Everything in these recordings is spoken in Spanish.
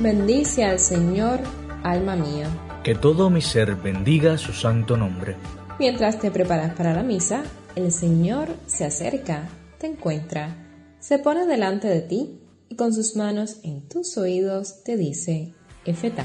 Bendice al Señor, alma mía. Que todo mi ser bendiga su santo nombre. Mientras te preparas para la misa, el Señor se acerca, te encuentra, se pone delante de ti y con sus manos en tus oídos te dice, Efeta.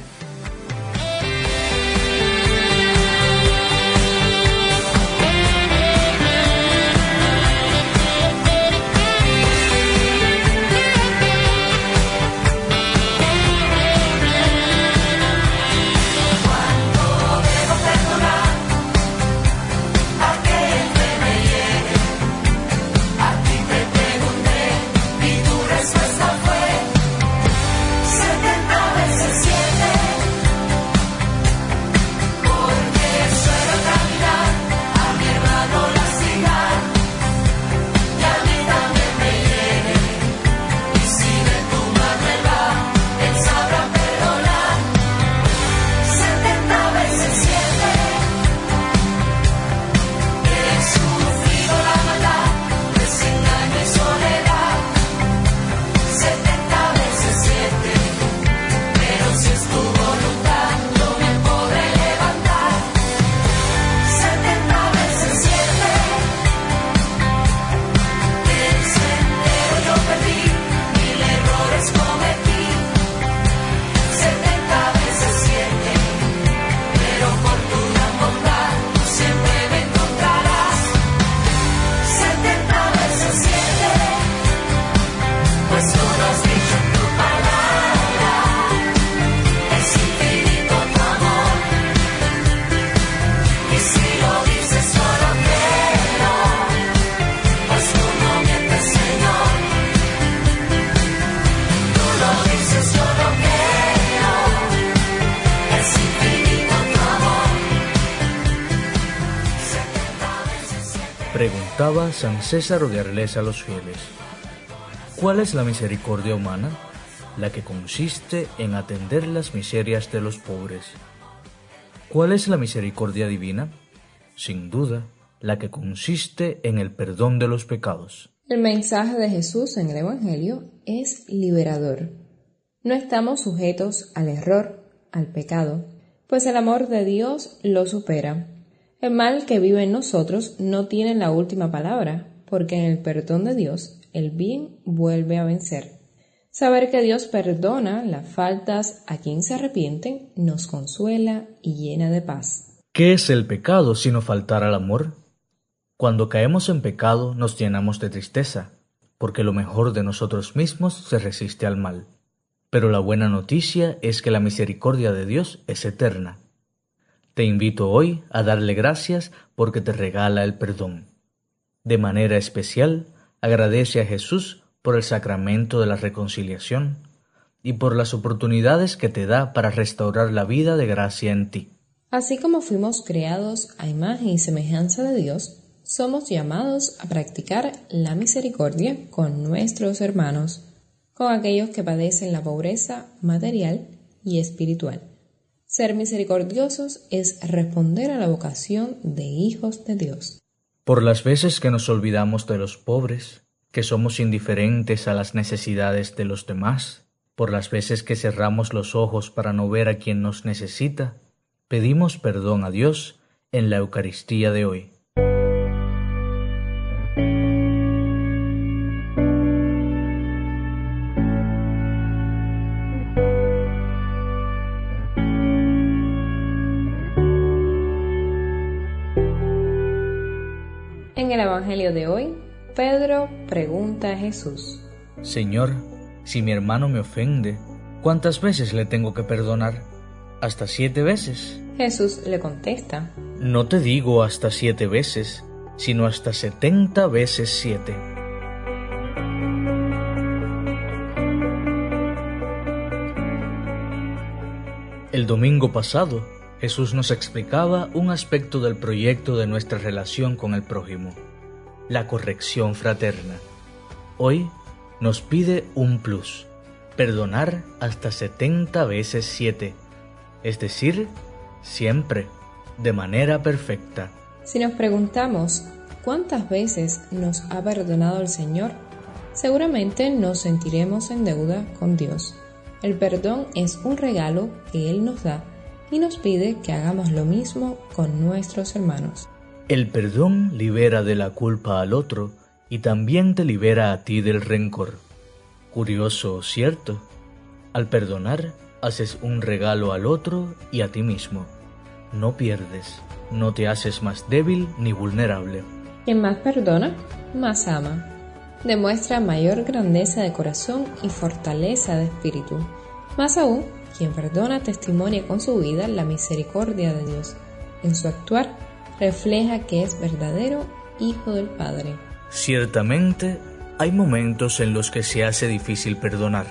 San César Oderles a los fieles, ¿cuál es la misericordia humana? La que consiste en atender las miserias de los pobres. ¿Cuál es la misericordia divina? Sin duda, la que consiste en el perdón de los pecados. El mensaje de Jesús en el Evangelio es liberador. No estamos sujetos al error, al pecado, pues el amor de Dios lo supera el mal que vive en nosotros no tiene la última palabra, porque en el perdón de Dios el bien vuelve a vencer. Saber que Dios perdona las faltas a quien se arrepienten nos consuela y llena de paz. ¿Qué es el pecado sino faltar al amor? Cuando caemos en pecado nos llenamos de tristeza, porque lo mejor de nosotros mismos se resiste al mal. Pero la buena noticia es que la misericordia de Dios es eterna te invito hoy a darle gracias porque te regala el perdón. De manera especial, agradece a Jesús por el sacramento de la reconciliación y por las oportunidades que te da para restaurar la vida de gracia en ti. Así como fuimos creados a imagen y semejanza de Dios, somos llamados a practicar la misericordia con nuestros hermanos, con aquellos que padecen la pobreza material y espiritual. Ser misericordiosos es responder a la vocación de hijos de Dios. Por las veces que nos olvidamos de los pobres, que somos indiferentes a las necesidades de los demás, por las veces que cerramos los ojos para no ver a quien nos necesita, pedimos perdón a Dios en la Eucaristía de hoy. En el Evangelio de hoy, Pedro pregunta a Jesús, Señor, si mi hermano me ofende, ¿cuántas veces le tengo que perdonar? ¿Hasta siete veces? Jesús le contesta, No te digo hasta siete veces, sino hasta setenta veces siete. El domingo pasado, Jesús nos explicaba un aspecto del proyecto de nuestra relación con el prójimo, la corrección fraterna. Hoy nos pide un plus, perdonar hasta 70 veces 7, es decir, siempre, de manera perfecta. Si nos preguntamos, cuántas veces nos ha perdonado el Señor, seguramente nos sentiremos en deuda con Dios. El perdón es un regalo que Él nos da y nos pide que hagamos lo mismo con nuestros hermanos. El perdón libera de la culpa al otro y también te libera a ti del rencor. Curioso, ¿cierto? Al perdonar, haces un regalo al otro y a ti mismo. No pierdes, no te haces más débil ni vulnerable. Quien más perdona, más ama. Demuestra mayor grandeza de corazón y fortaleza de espíritu. Más aún, quien perdona testimonia con su vida la misericordia de Dios. En su actuar, refleja que es verdadero Hijo del Padre. Ciertamente, hay momentos en los que se hace difícil perdonar.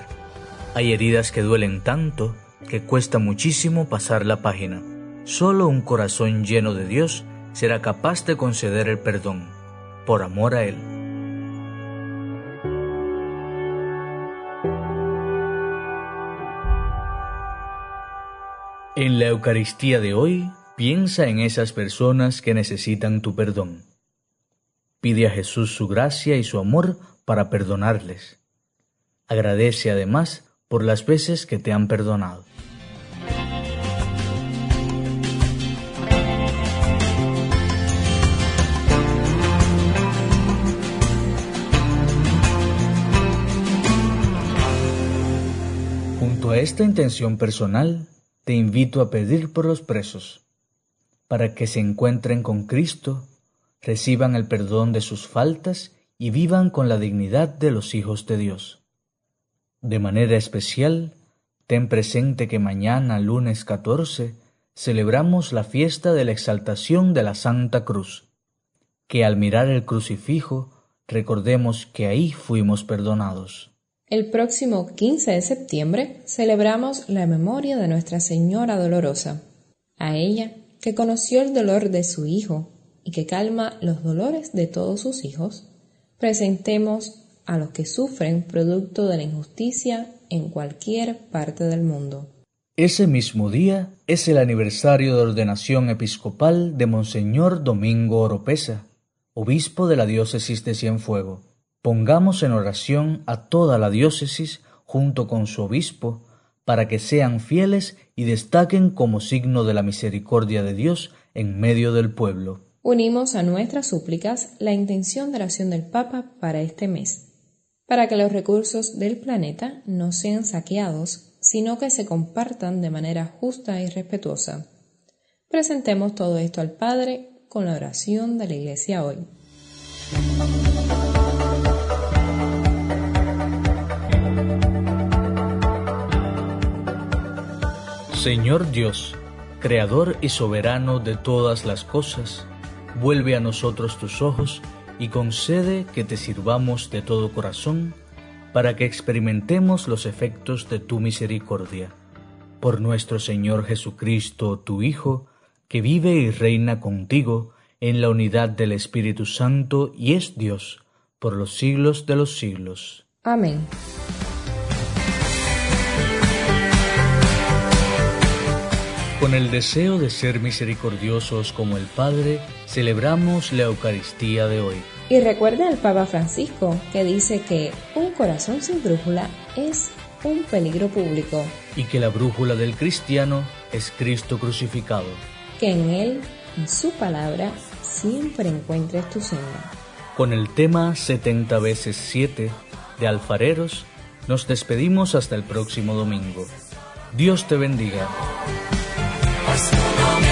Hay heridas que duelen tanto que cuesta muchísimo pasar la página. Solo un corazón lleno de Dios será capaz de conceder el perdón, por amor a Él. En la Eucaristía de hoy, piensa en esas personas que necesitan tu perdón. Pide a Jesús su gracia y su amor para perdonarles. Agradece además por las veces que te han perdonado. Junto a esta intención personal, te invito a pedir por los presos, para que se encuentren con Cristo, reciban el perdón de sus faltas y vivan con la dignidad de los hijos de Dios. De manera especial, ten presente que mañana, lunes 14, celebramos la fiesta de la exaltación de la Santa Cruz, que al mirar el crucifijo recordemos que ahí fuimos perdonados. El próximo 15 de septiembre celebramos la memoria de Nuestra Señora Dolorosa, a ella que conoció el dolor de su Hijo y que calma los dolores de todos sus hijos, presentemos a los que sufren producto de la injusticia en cualquier parte del mundo. Ese mismo día es el aniversario de ordenación episcopal de Monseñor Domingo Oropesa, obispo de la diócesis de Cienfuegos. Pongamos en oración a toda la diócesis junto con su obispo, para que sean fieles y destaquen como signo de la misericordia de Dios en medio del pueblo. Unimos a nuestras súplicas la intención de oración del Papa para este mes, para que los recursos del planeta no sean saqueados, sino que se compartan de manera justa y respetuosa. Presentemos todo esto al Padre con la oración de la Iglesia hoy. Señor Dios, Creador y soberano de todas las cosas, vuelve a nosotros tus ojos y concede que te sirvamos de todo corazón para que experimentemos los efectos de tu misericordia. Por nuestro Señor Jesucristo, tu Hijo, que vive y reina contigo en la unidad del Espíritu Santo y es Dios por los siglos de los siglos. Amén. Con el deseo de ser misericordiosos como el Padre, celebramos la Eucaristía de hoy. Y recuerda al Papa Francisco que dice que un corazón sin brújula es un peligro público. Y que la brújula del cristiano es Cristo crucificado. Que en Él, en su palabra, siempre encuentres tu senda. Con el tema 70 veces 7 de Alfareros, nos despedimos hasta el próximo domingo. Dios te bendiga. Pues no mientes, Señor.